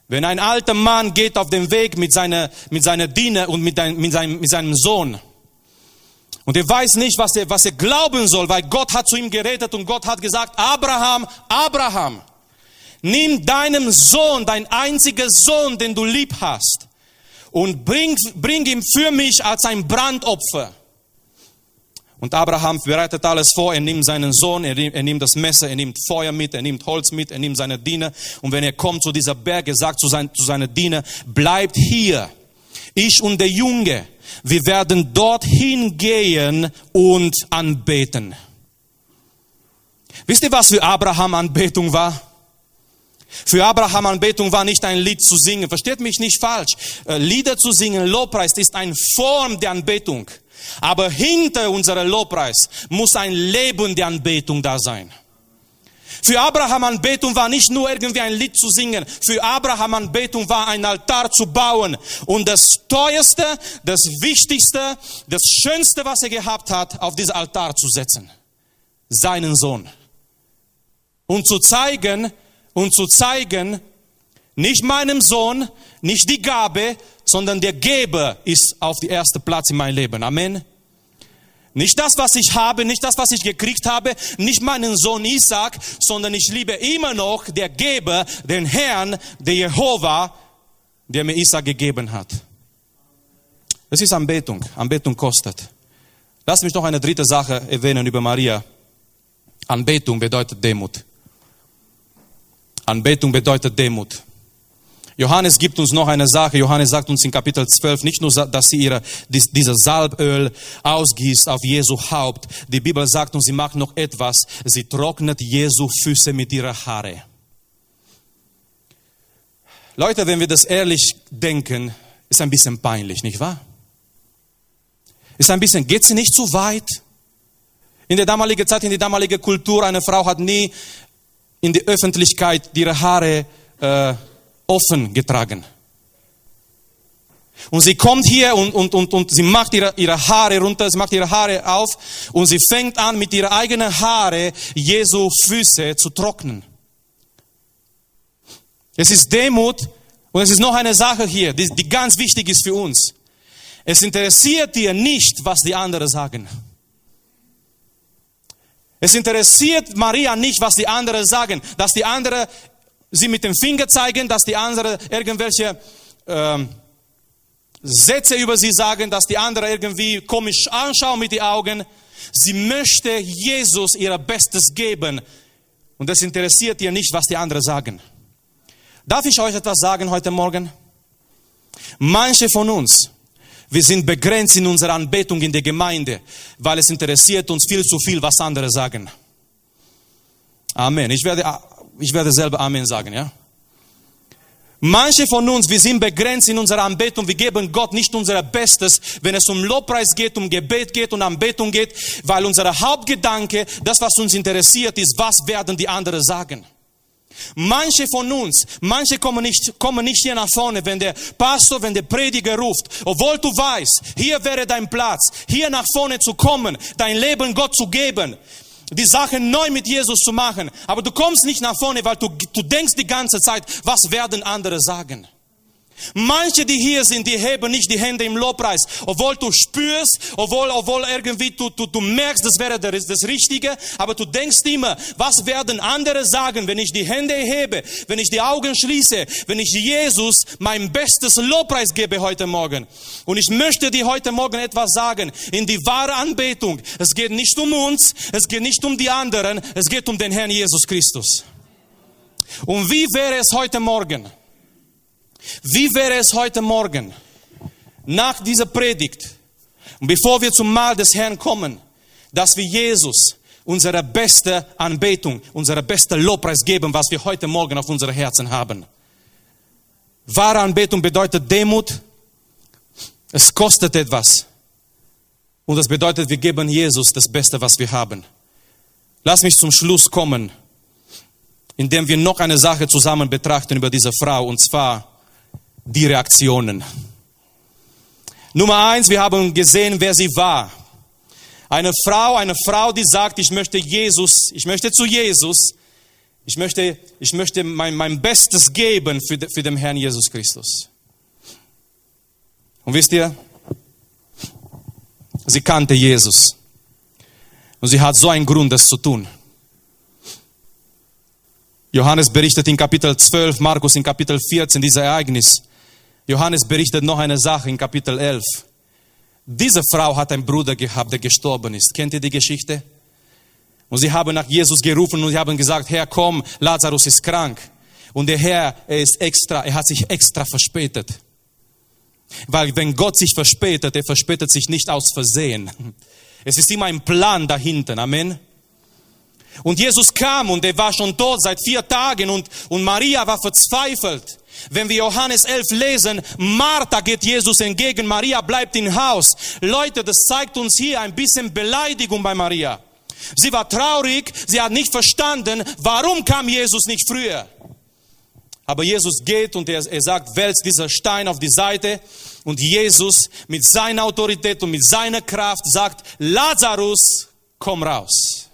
Wenn ein alter Mann geht auf den Weg mit seiner, mit seiner Diener und mit, ein, mit, seinem, mit seinem Sohn und er weiß nicht, was er, was er glauben soll, weil Gott hat zu ihm geredet und Gott hat gesagt, Abraham, Abraham, nimm deinem Sohn, dein einziger Sohn, den du lieb hast und bring, bring ihn für mich als ein Brandopfer. Und Abraham bereitet alles vor, er nimmt seinen Sohn, er nimmt, er nimmt, das Messer, er nimmt Feuer mit, er nimmt Holz mit, er nimmt seine Diener. Und wenn er kommt zu dieser Berg, er sagt zu, sein, zu seiner Diener, bleibt hier, ich und der Junge, wir werden dorthin gehen und anbeten. Wisst ihr, was für Abraham Anbetung war? Für Abraham Anbetung war nicht ein Lied zu singen. Versteht mich nicht falsch. Äh, Lieder zu singen, Lobpreis ist eine Form der Anbetung. Aber hinter unserer Lobpreis muss ein Leben der Anbetung da sein. Für Abraham Anbetung war nicht nur irgendwie ein Lied zu singen. Für Abraham Anbetung war ein Altar zu bauen und das teuerste, das wichtigste, das schönste, was er gehabt hat, auf dieses Altar zu setzen. Seinen Sohn. Und zu zeigen, und zu zeigen, nicht meinem Sohn, nicht die Gabe, sondern der Geber ist auf die erste Platz in meinem Leben. Amen. Nicht das, was ich habe, nicht das, was ich gekriegt habe, nicht meinen Sohn Isaac, sondern ich liebe immer noch der Geber, den Herrn, der Jehova, der mir Isaac gegeben hat. Das ist Anbetung. Anbetung kostet. Lass mich noch eine dritte Sache erwähnen über Maria. Anbetung bedeutet Demut. Anbetung bedeutet Demut. Johannes gibt uns noch eine Sache. Johannes sagt uns in Kapitel 12 nicht nur, dass sie ihre, dieses Salböl ausgießt auf Jesu Haupt. Die Bibel sagt uns, sie macht noch etwas. Sie trocknet Jesu Füße mit ihrer Haare. Leute, wenn wir das ehrlich denken, ist ein bisschen peinlich, nicht wahr? Ist ein bisschen, geht sie nicht zu weit? In der damaligen Zeit, in der damaligen Kultur, eine Frau hat nie in die Öffentlichkeit ihre Haare äh, offen getragen. Und sie kommt hier und, und, und, und sie macht ihre, ihre Haare runter, sie macht ihre Haare auf und sie fängt an, mit ihren eigenen Haare Jesu Füße zu trocknen. Es ist Demut und es ist noch eine Sache hier, die, die ganz wichtig ist für uns. Es interessiert dir nicht, was die anderen sagen. Es interessiert Maria nicht, was die anderen sagen, dass die anderen sie mit dem Finger zeigen, dass die anderen irgendwelche ähm, Sätze über sie sagen, dass die anderen irgendwie komisch anschauen mit den Augen. Sie möchte Jesus ihr Bestes geben. Und das interessiert ihr nicht, was die anderen sagen. Darf ich euch etwas sagen heute Morgen? Manche von uns, wir sind begrenzt in unserer Anbetung in der Gemeinde, weil es interessiert uns viel zu viel, was andere sagen. Amen. Ich werde ich werde selber Amen sagen, ja? Manche von uns, wir sind begrenzt in unserer Anbetung, wir geben Gott nicht unser Bestes, wenn es um Lobpreis geht, um Gebet geht und Anbetung geht, weil unser Hauptgedanke, das was uns interessiert ist, was werden die anderen sagen. Manche von uns, manche kommen nicht, kommen nicht hier nach vorne, wenn der Pastor, wenn der Prediger ruft, obwohl du weißt, hier wäre dein Platz, hier nach vorne zu kommen, dein Leben Gott zu geben die Sache neu mit Jesus zu machen. Aber du kommst nicht nach vorne, weil du, du denkst die ganze Zeit, was werden andere sagen? Manche, die hier sind, die heben nicht die Hände im Lobpreis, obwohl du spürst, obwohl, obwohl irgendwie du, du, du merkst, das wäre das, das Richtige, aber du denkst immer, was werden andere sagen, wenn ich die Hände hebe, wenn ich die Augen schließe, wenn ich Jesus mein bestes Lobpreis gebe heute Morgen. Und ich möchte dir heute Morgen etwas sagen, in die wahre Anbetung. Es geht nicht um uns, es geht nicht um die anderen, es geht um den Herrn Jesus Christus. Und wie wäre es heute Morgen? Wie wäre es heute Morgen, nach dieser Predigt, bevor wir zum Mahl des Herrn kommen, dass wir Jesus unsere beste Anbetung, unsere beste Lobpreis geben, was wir heute Morgen auf unsere Herzen haben. Wahre Anbetung bedeutet Demut. Es kostet etwas. Und das bedeutet, wir geben Jesus das Beste, was wir haben. Lass mich zum Schluss kommen, indem wir noch eine Sache zusammen betrachten über diese Frau, und zwar die Reaktionen. Nummer eins, wir haben gesehen, wer sie war. Eine Frau, eine Frau, die sagt, ich möchte Jesus, ich möchte zu Jesus, ich möchte, ich möchte mein, mein Bestes geben für, für den Herrn Jesus Christus. Und wisst ihr, sie kannte Jesus. Und sie hat so einen Grund, das zu tun. Johannes berichtet in Kapitel 12, Markus in Kapitel 14 dieses Ereignis. Johannes berichtet noch eine Sache in Kapitel 11. Diese Frau hat einen Bruder gehabt, der gestorben ist. Kennt ihr die Geschichte? Und sie haben nach Jesus gerufen und sie haben gesagt, Herr, komm, Lazarus ist krank. Und der Herr, er ist extra, er hat sich extra verspätet. Weil wenn Gott sich verspätet, er verspätet sich nicht aus Versehen. Es ist immer ein Plan dahinter. Amen. Und Jesus kam und er war schon tot seit vier Tagen und, und Maria war verzweifelt. Wenn wir Johannes 11 lesen, Martha geht Jesus entgegen, Maria bleibt im Haus. Leute, das zeigt uns hier ein bisschen Beleidigung bei Maria. Sie war traurig, sie hat nicht verstanden, warum kam Jesus nicht früher. Aber Jesus geht und er, er sagt, wälzt dieser Stein auf die Seite und Jesus mit seiner Autorität und mit seiner Kraft sagt, Lazarus, komm raus.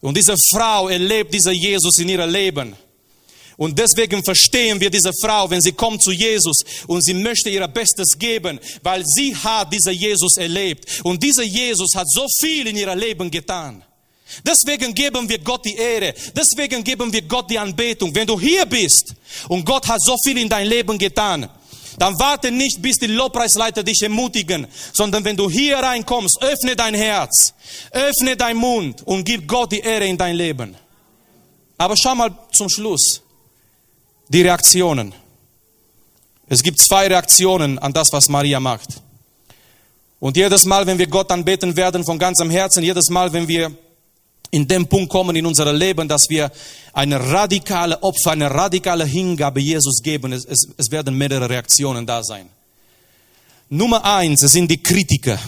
Und diese Frau erlebt dieser Jesus in ihrem Leben. Und deswegen verstehen wir diese Frau, wenn sie kommt zu Jesus und sie möchte ihr Bestes geben, weil sie hat dieser Jesus erlebt. Und dieser Jesus hat so viel in ihrem Leben getan. Deswegen geben wir Gott die Ehre. Deswegen geben wir Gott die Anbetung. Wenn du hier bist und Gott hat so viel in dein Leben getan, dann warte nicht, bis die Lobpreisleiter dich ermutigen, sondern wenn du hier reinkommst, öffne dein Herz, öffne dein Mund und gib Gott die Ehre in dein Leben. Aber schau mal zum Schluss. Die Reaktionen. Es gibt zwei Reaktionen an das, was Maria macht. Und jedes Mal, wenn wir Gott anbeten werden von ganzem Herzen, jedes Mal, wenn wir in dem Punkt kommen in unserem Leben, dass wir eine radikale Opfer, eine radikale Hingabe Jesus geben. Es, es, es werden mehrere Reaktionen da sein. Nummer eins sind die Kritiker.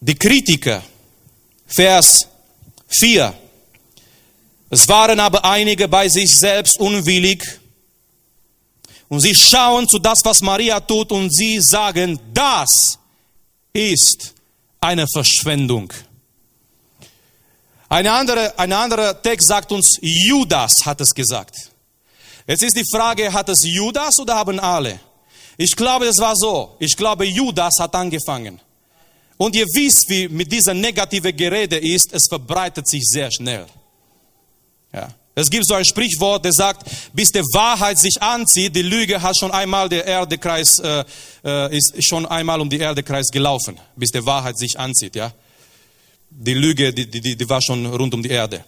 Die Kritiker, Vers 4. Es waren aber einige bei sich selbst unwillig und sie schauen zu das, was Maria tut und sie sagen, das ist eine Verschwendung. Eine andere, ein anderer Text sagt uns, Judas hat es gesagt. Jetzt ist die Frage, hat es Judas oder haben alle? Ich glaube, es war so. Ich glaube, Judas hat angefangen. Und ihr wisst, wie mit dieser negative Gerede ist, es verbreitet sich sehr schnell. Ja. Es gibt so ein Sprichwort, das sagt, bis die Wahrheit sich anzieht, die Lüge hat schon einmal der Erdekreis, äh, äh, ist schon einmal um die Erdekreis gelaufen, bis die Wahrheit sich anzieht, ja. Die Lüge, die, die, die war schon rund um die Erde.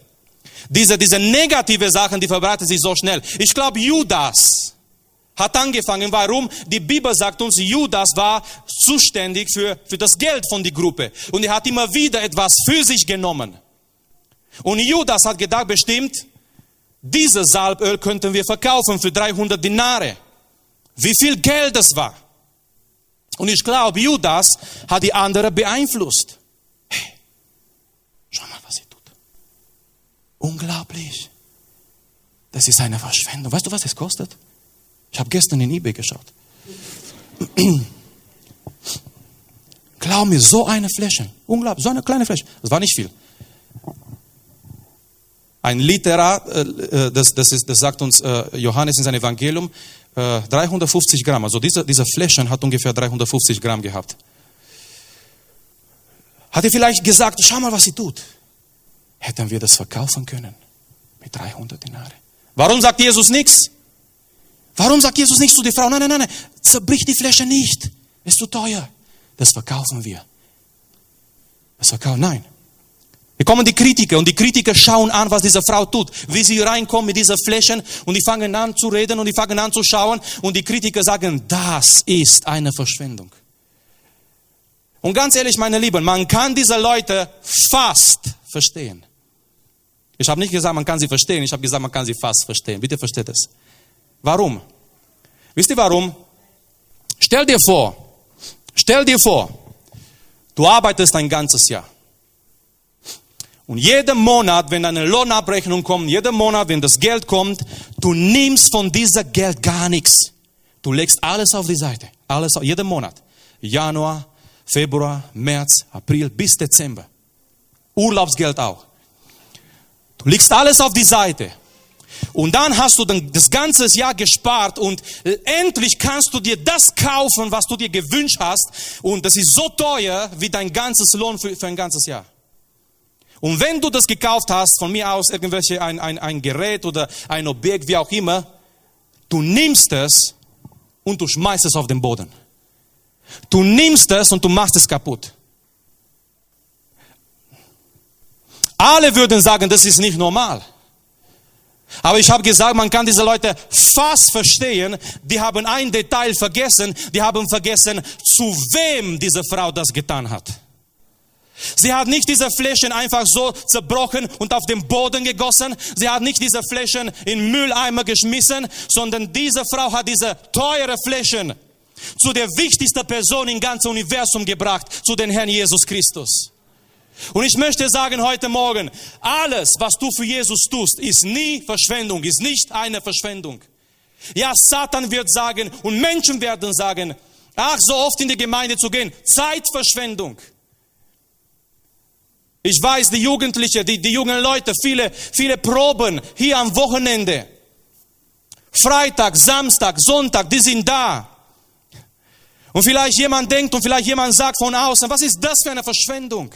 Diese, diese negative Sachen, die verbreiten sich so schnell. Ich glaube, Judas hat angefangen. Warum? Die Bibel sagt uns, Judas war zuständig für, für das Geld von der Gruppe. Und er hat immer wieder etwas für sich genommen. Und Judas hat gedacht, bestimmt, dieses Salböl könnten wir verkaufen für 300 Dinare. Wie viel Geld das war. Und ich glaube, Judas hat die andere beeinflusst. Hey, schau mal, was sie tut. Unglaublich. Das ist eine Verschwendung. Weißt du, was es kostet? Ich habe gestern in eBay geschaut. Glaub mir, so eine Fläche. Unglaublich, so eine kleine Fläche. Das war nicht viel. Ein Literat, äh, äh, das, das, ist, das sagt uns äh, Johannes in seinem Evangelium, 350 Gramm. Also diese, diese Fläschchen hat ungefähr 350 Gramm gehabt. Hat er vielleicht gesagt, schau mal, was sie tut. Hätten wir das verkaufen können mit 300 Dinare. Warum sagt Jesus nichts? Warum sagt Jesus nichts zu der Frau? Nein, nein, nein, nein, zerbrich die Fläche nicht. Ist zu teuer. Das verkaufen wir. Das verkaufen, nein. Wir kommen die Kritiker und die Kritiker schauen an, was diese Frau tut, wie sie reinkommt mit dieser Flächen und die fangen an zu reden und die fangen an zu schauen und die Kritiker sagen, das ist eine Verschwendung. Und ganz ehrlich, meine Lieben, man kann diese Leute fast verstehen. Ich habe nicht gesagt, man kann sie verstehen, ich habe gesagt, man kann sie fast verstehen. Bitte versteht es. Warum? Wisst ihr warum? Stell dir vor, stell dir vor, du arbeitest ein ganzes Jahr. Und jeden Monat, wenn eine Lohnabrechnung kommt, jeden Monat, wenn das Geld kommt, du nimmst von diesem Geld gar nichts. Du legst alles auf die Seite. Alles, jeden Monat. Januar, Februar, März, April bis Dezember. Urlaubsgeld auch. Du legst alles auf die Seite. Und dann hast du dann das ganze Jahr gespart und endlich kannst du dir das kaufen, was du dir gewünscht hast. Und das ist so teuer wie dein ganzes Lohn für, für ein ganzes Jahr. Und wenn du das gekauft hast, von mir aus irgendwelche ein, ein, ein Gerät oder ein Objekt, wie auch immer, du nimmst es und du schmeißt es auf den Boden. Du nimmst es und du machst es kaputt. Alle würden sagen, das ist nicht normal. Aber ich habe gesagt, man kann diese Leute fast verstehen. Die haben ein Detail vergessen. Die haben vergessen, zu wem diese Frau das getan hat. Sie hat nicht diese Flächen einfach so zerbrochen und auf den Boden gegossen. Sie hat nicht diese Flächen in Mülleimer geschmissen, sondern diese Frau hat diese teure Flächen zu der wichtigsten Person im ganzen Universum gebracht, zu den Herrn Jesus Christus. Und ich möchte sagen heute Morgen, alles, was du für Jesus tust, ist nie Verschwendung, ist nicht eine Verschwendung. Ja, Satan wird sagen und Menschen werden sagen, ach, so oft in die Gemeinde zu gehen, Zeitverschwendung. Ich weiß, die Jugendlichen, die, die jungen Leute, viele, viele Proben hier am Wochenende. Freitag, Samstag, Sonntag, die sind da. Und vielleicht jemand denkt und vielleicht jemand sagt von außen, was ist das für eine Verschwendung?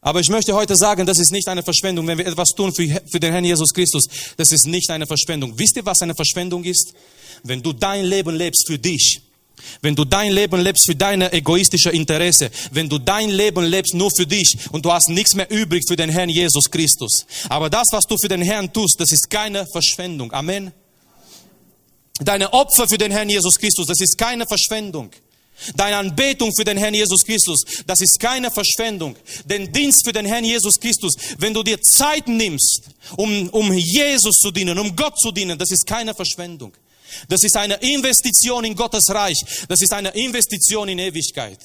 Aber ich möchte heute sagen, das ist nicht eine Verschwendung, wenn wir etwas tun für, für den Herrn Jesus Christus. Das ist nicht eine Verschwendung. Wisst ihr, was eine Verschwendung ist? Wenn du dein Leben lebst für dich, wenn du dein Leben lebst für deine egoistische Interesse, wenn du dein Leben lebst nur für dich und du hast nichts mehr übrig für den Herrn Jesus Christus. Aber das, was du für den Herrn tust, das ist keine Verschwendung. Amen. Deine Opfer für den Herrn Jesus Christus, das ist keine Verschwendung. Deine Anbetung für den Herrn Jesus Christus, das ist keine Verschwendung. Den Dienst für den Herrn Jesus Christus, wenn du dir Zeit nimmst, um, um Jesus zu dienen, um Gott zu dienen, das ist keine Verschwendung. Das ist eine Investition in Gottes Reich. Das ist eine Investition in Ewigkeit.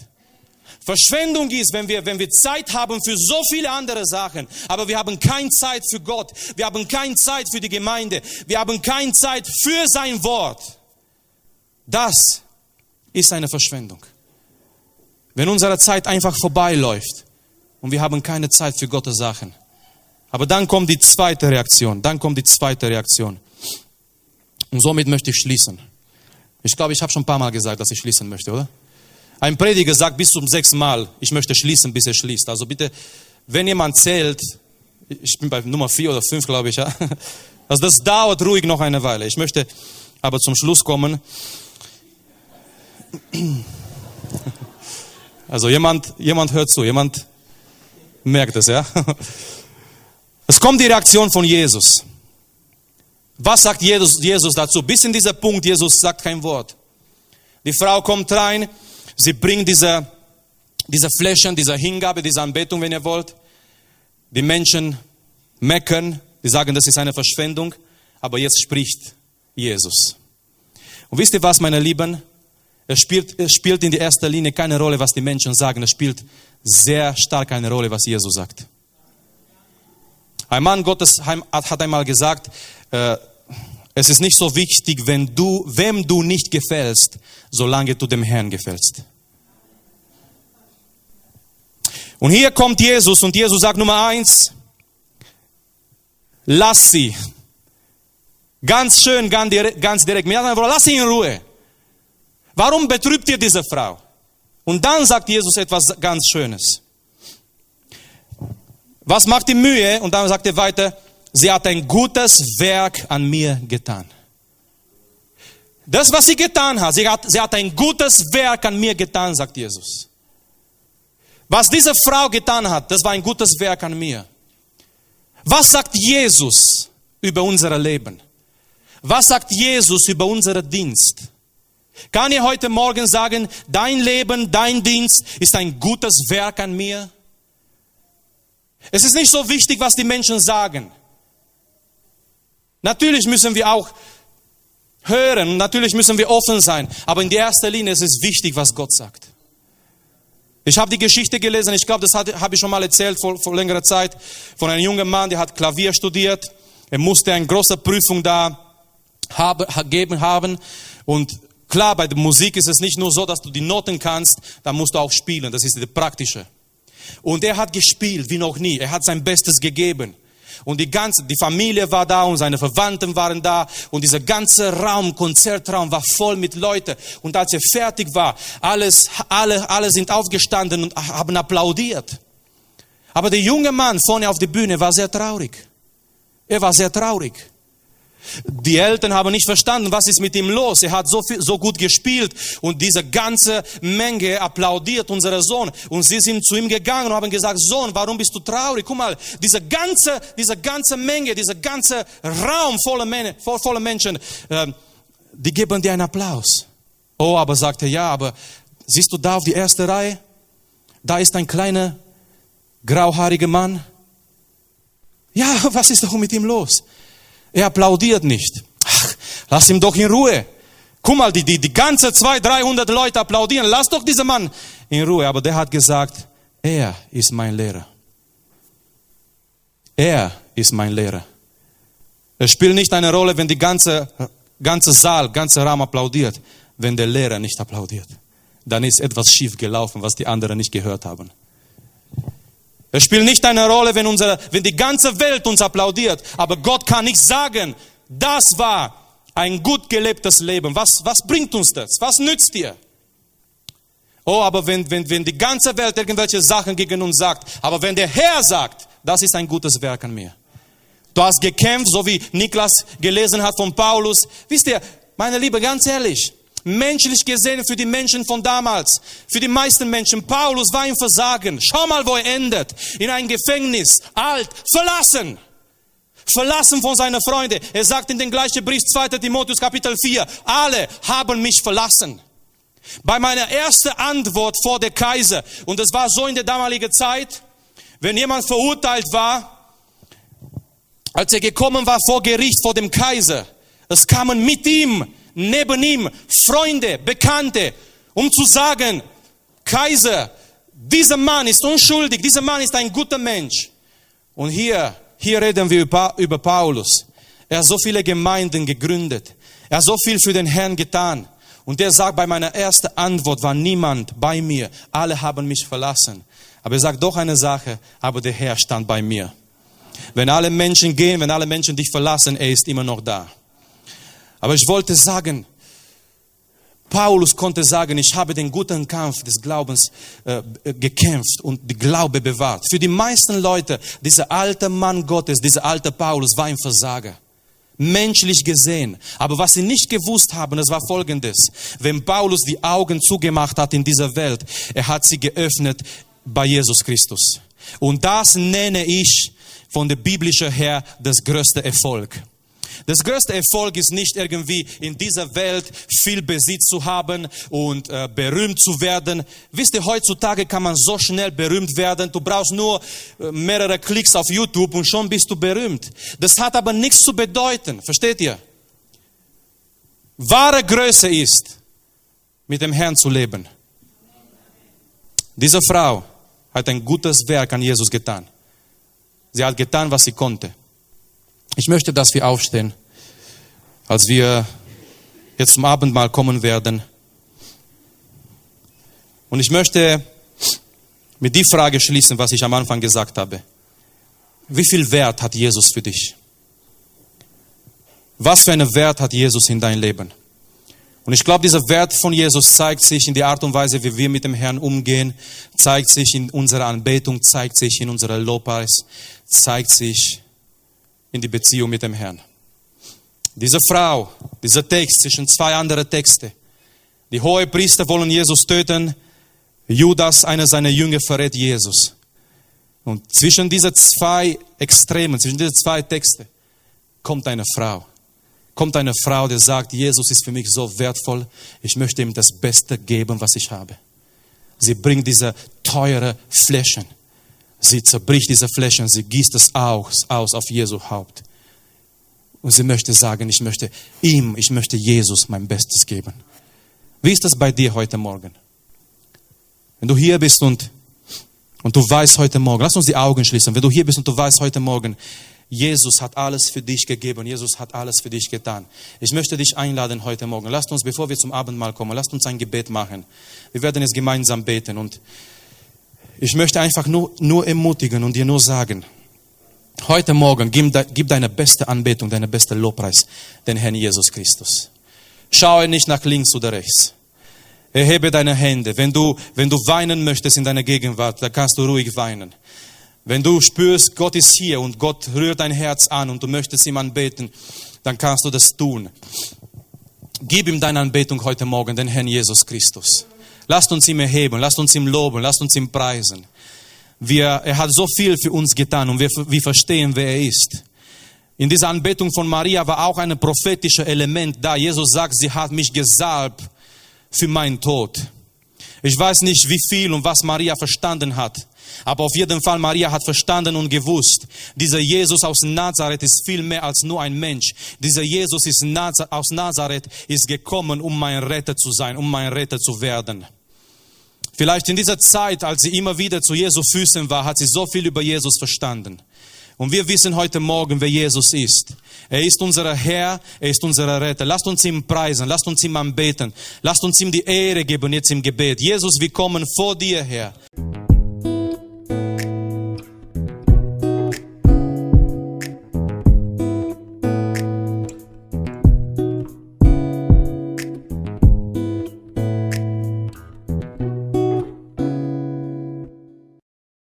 Verschwendung ist, wenn wir, wenn wir Zeit haben für so viele andere Sachen, aber wir haben keine Zeit für Gott. Wir haben keine Zeit für die Gemeinde. Wir haben keine Zeit für sein Wort. Das ist eine Verschwendung. Wenn unsere Zeit einfach vorbeiläuft und wir haben keine Zeit für Gottes Sachen. Aber dann kommt die zweite Reaktion. Dann kommt die zweite Reaktion. Und somit möchte ich schließen. Ich glaube, ich habe schon ein paar Mal gesagt, dass ich schließen möchte, oder? Ein Prediger sagt bis zum sechsten Mal, ich möchte schließen, bis er schließt. Also bitte, wenn jemand zählt, ich bin bei Nummer vier oder fünf, glaube ich, ja. Also das dauert ruhig noch eine Weile. Ich möchte aber zum Schluss kommen. Also jemand, jemand hört zu, jemand merkt es, ja. Es kommt die Reaktion von Jesus. Was sagt Jesus, Jesus dazu? Bis in dieser Punkt, Jesus sagt kein Wort. Die Frau kommt rein, sie bringt diese, diese Fläschchen, diese Hingabe, diese Anbetung, wenn ihr wollt. Die Menschen meckern, die sagen, das ist eine Verschwendung, aber jetzt spricht Jesus. Und wisst ihr was, meine Lieben? Es spielt, es spielt in der ersten Linie keine Rolle, was die Menschen sagen. Es spielt sehr stark eine Rolle, was Jesus sagt. Ein Mann Gottes hat einmal gesagt, äh, es ist nicht so wichtig, wenn du, wem du nicht gefällst, solange du dem Herrn gefällst. Und hier kommt Jesus und Jesus sagt Nummer eins, lass sie. Ganz schön, ganz direkt, ganz direkt. Lass sie in Ruhe. Warum betrübt ihr diese Frau? Und dann sagt Jesus etwas ganz Schönes. Was macht die Mühe? Und dann sagt er weiter, sie hat ein gutes Werk an mir getan. Das, was sie getan hat, sie hat, sie hat ein gutes Werk an mir getan, sagt Jesus. Was diese Frau getan hat, das war ein gutes Werk an mir. Was sagt Jesus über unser Leben? Was sagt Jesus über unseren Dienst? Kann ich heute Morgen sagen, dein Leben, dein Dienst ist ein gutes Werk an mir? Es ist nicht so wichtig, was die Menschen sagen. Natürlich müssen wir auch hören, natürlich müssen wir offen sein, aber in der ersten Linie ist es wichtig, was Gott sagt. Ich habe die Geschichte gelesen, ich glaube, das habe ich schon mal erzählt vor, vor längerer Zeit, von einem jungen Mann, der hat Klavier studiert. Er musste eine große Prüfung da haben, geben haben und Klar, bei der Musik ist es nicht nur so, dass du die Noten kannst, da musst du auch spielen. Das ist das Praktische. Und er hat gespielt wie noch nie. Er hat sein Bestes gegeben. Und die ganze, die Familie war da und seine Verwandten waren da und dieser ganze Raum, Konzertraum war voll mit Leuten. Und als er fertig war, alles, alle, alle sind aufgestanden und haben applaudiert. Aber der junge Mann vorne auf der Bühne war sehr traurig. Er war sehr traurig. Die Eltern haben nicht verstanden, was ist mit ihm los. Er hat so, viel, so gut gespielt und diese ganze Menge applaudiert unseren Sohn. Und sie sind zu ihm gegangen und haben gesagt, Sohn, warum bist du traurig? Guck mal, diese ganze, diese ganze Menge, dieser ganze Raum voller, Men voller Menschen, äh, die geben dir einen Applaus. Oh, aber sagt er, ja, aber siehst du da auf die erste Reihe? Da ist ein kleiner, grauhaariger Mann. Ja, was ist doch mit ihm los? Er applaudiert nicht. Ach, lass ihn doch in Ruhe. Guck mal, die, die, die ganze 200, 300 Leute applaudieren. Lass doch diesen Mann in Ruhe. Aber der hat gesagt, er ist mein Lehrer. Er ist mein Lehrer. Es spielt nicht eine Rolle, wenn die ganze, ganze Saal, ganze Raum applaudiert, wenn der Lehrer nicht applaudiert. Dann ist etwas schief gelaufen, was die anderen nicht gehört haben. Es spielt nicht eine Rolle, wenn, unsere, wenn die ganze Welt uns applaudiert, aber Gott kann nicht sagen, das war ein gut gelebtes Leben. Was, was bringt uns das? Was nützt dir? Oh, aber wenn, wenn, wenn die ganze Welt irgendwelche Sachen gegen uns sagt, aber wenn der Herr sagt, das ist ein gutes Werk an mir. Du hast gekämpft, so wie Niklas gelesen hat von Paulus. Wisst ihr, meine Liebe, ganz ehrlich, menschlich gesehen für die Menschen von damals, für die meisten Menschen, Paulus war im Versagen. Schau mal, wo er endet. In ein Gefängnis, alt, verlassen. Verlassen von seinen Freunden. Er sagt in den gleichen Brief 2. Timotheus Kapitel 4, alle haben mich verlassen. Bei meiner ersten Antwort vor der Kaiser, und es war so in der damaligen Zeit, wenn jemand verurteilt war, als er gekommen war vor Gericht, vor dem Kaiser, es kamen mit ihm neben ihm Freunde, Bekannte, um zu sagen, Kaiser, dieser Mann ist unschuldig, dieser Mann ist ein guter Mensch. Und hier, hier reden wir über, Paulus. Er hat so viele Gemeinden gegründet. Er hat so viel für den Herrn getan. Und der sagt, bei meiner ersten Antwort war niemand bei mir. Alle haben mich verlassen. Aber er sagt doch eine Sache, aber der Herr stand bei mir. Wenn alle Menschen gehen, wenn alle Menschen dich verlassen, er ist immer noch da. Aber ich wollte sagen, Paulus konnte sagen, ich habe den guten Kampf des Glaubens äh, gekämpft und die Glaube bewahrt. Für die meisten Leute, dieser alte Mann Gottes, dieser alte Paulus war ein Versager. Menschlich gesehen. Aber was sie nicht gewusst haben, das war folgendes. Wenn Paulus die Augen zugemacht hat in dieser Welt, er hat sie geöffnet bei Jesus Christus. Und das nenne ich von der biblischen her das größte Erfolg. Das größte Erfolg ist nicht irgendwie in dieser Welt viel Besitz zu haben und äh, berühmt zu werden. Wisst ihr, heutzutage kann man so schnell berühmt werden. Du brauchst nur äh, mehrere Klicks auf YouTube und schon bist du berühmt. Das hat aber nichts zu bedeuten. Versteht ihr? Wahre Größe ist, mit dem Herrn zu leben. Diese Frau hat ein gutes Werk an Jesus getan. Sie hat getan, was sie konnte. Ich möchte, dass wir aufstehen, als wir jetzt zum Abendmahl kommen werden. Und ich möchte mit die Frage schließen, was ich am Anfang gesagt habe. Wie viel Wert hat Jesus für dich? Was für einen Wert hat Jesus in dein Leben? Und ich glaube, dieser Wert von Jesus zeigt sich in der Art und Weise, wie wir mit dem Herrn umgehen, zeigt sich in unserer Anbetung, zeigt sich in unserer Lobpreis, zeigt sich in die Beziehung mit dem Herrn. Diese Frau, dieser Text zwischen zwei anderen Texte. Die hohe Priester wollen Jesus töten. Judas, einer seiner Jünger, verrät Jesus. Und zwischen diese zwei Extremen, zwischen diese zwei Texte, kommt eine Frau. Kommt eine Frau, die sagt, Jesus ist für mich so wertvoll, ich möchte ihm das Beste geben, was ich habe. Sie bringt diese teure Flächen Sie zerbricht diese Fläche sie gießt es aus, aus auf Jesu Haupt. Und sie möchte sagen, ich möchte ihm, ich möchte Jesus mein Bestes geben. Wie ist das bei dir heute Morgen? Wenn du hier bist und, und du weißt heute Morgen, lass uns die Augen schließen, wenn du hier bist und du weißt heute Morgen, Jesus hat alles für dich gegeben, Jesus hat alles für dich getan. Ich möchte dich einladen heute Morgen. Lasst uns, bevor wir zum Abendmahl kommen, lasst uns ein Gebet machen. Wir werden jetzt gemeinsam beten und ich möchte einfach nur, nur ermutigen und dir nur sagen, heute Morgen gib, gib deine beste Anbetung, deine beste Lobpreis den Herrn Jesus Christus. Schaue nicht nach links oder rechts. Erhebe deine Hände. Wenn du, wenn du weinen möchtest in deiner Gegenwart, dann kannst du ruhig weinen. Wenn du spürst, Gott ist hier und Gott rührt dein Herz an und du möchtest ihm anbeten, dann kannst du das tun. Gib ihm deine Anbetung heute Morgen, den Herrn Jesus Christus. Lasst uns ihm erheben, lasst uns ihm loben, lasst uns ihm preisen. Wir, er hat so viel für uns getan und wir, wir verstehen, wer er ist. In dieser Anbetung von Maria war auch ein prophetisches Element da. Jesus sagt, sie hat mich gesalbt für meinen Tod. Ich weiß nicht, wie viel und was Maria verstanden hat. Aber auf jeden Fall, Maria hat verstanden und gewusst, dieser Jesus aus Nazareth ist viel mehr als nur ein Mensch. Dieser Jesus aus Nazareth ist gekommen, um mein Retter zu sein, um mein Retter zu werden. Vielleicht in dieser Zeit, als sie immer wieder zu Jesu Füßen war, hat sie so viel über Jesus verstanden. Und wir wissen heute Morgen, wer Jesus ist. Er ist unser Herr, er ist unser Retter. Lasst uns ihm preisen, lasst uns ihm anbeten, lasst uns ihm die Ehre geben jetzt im Gebet. Jesus, wir kommen vor dir her.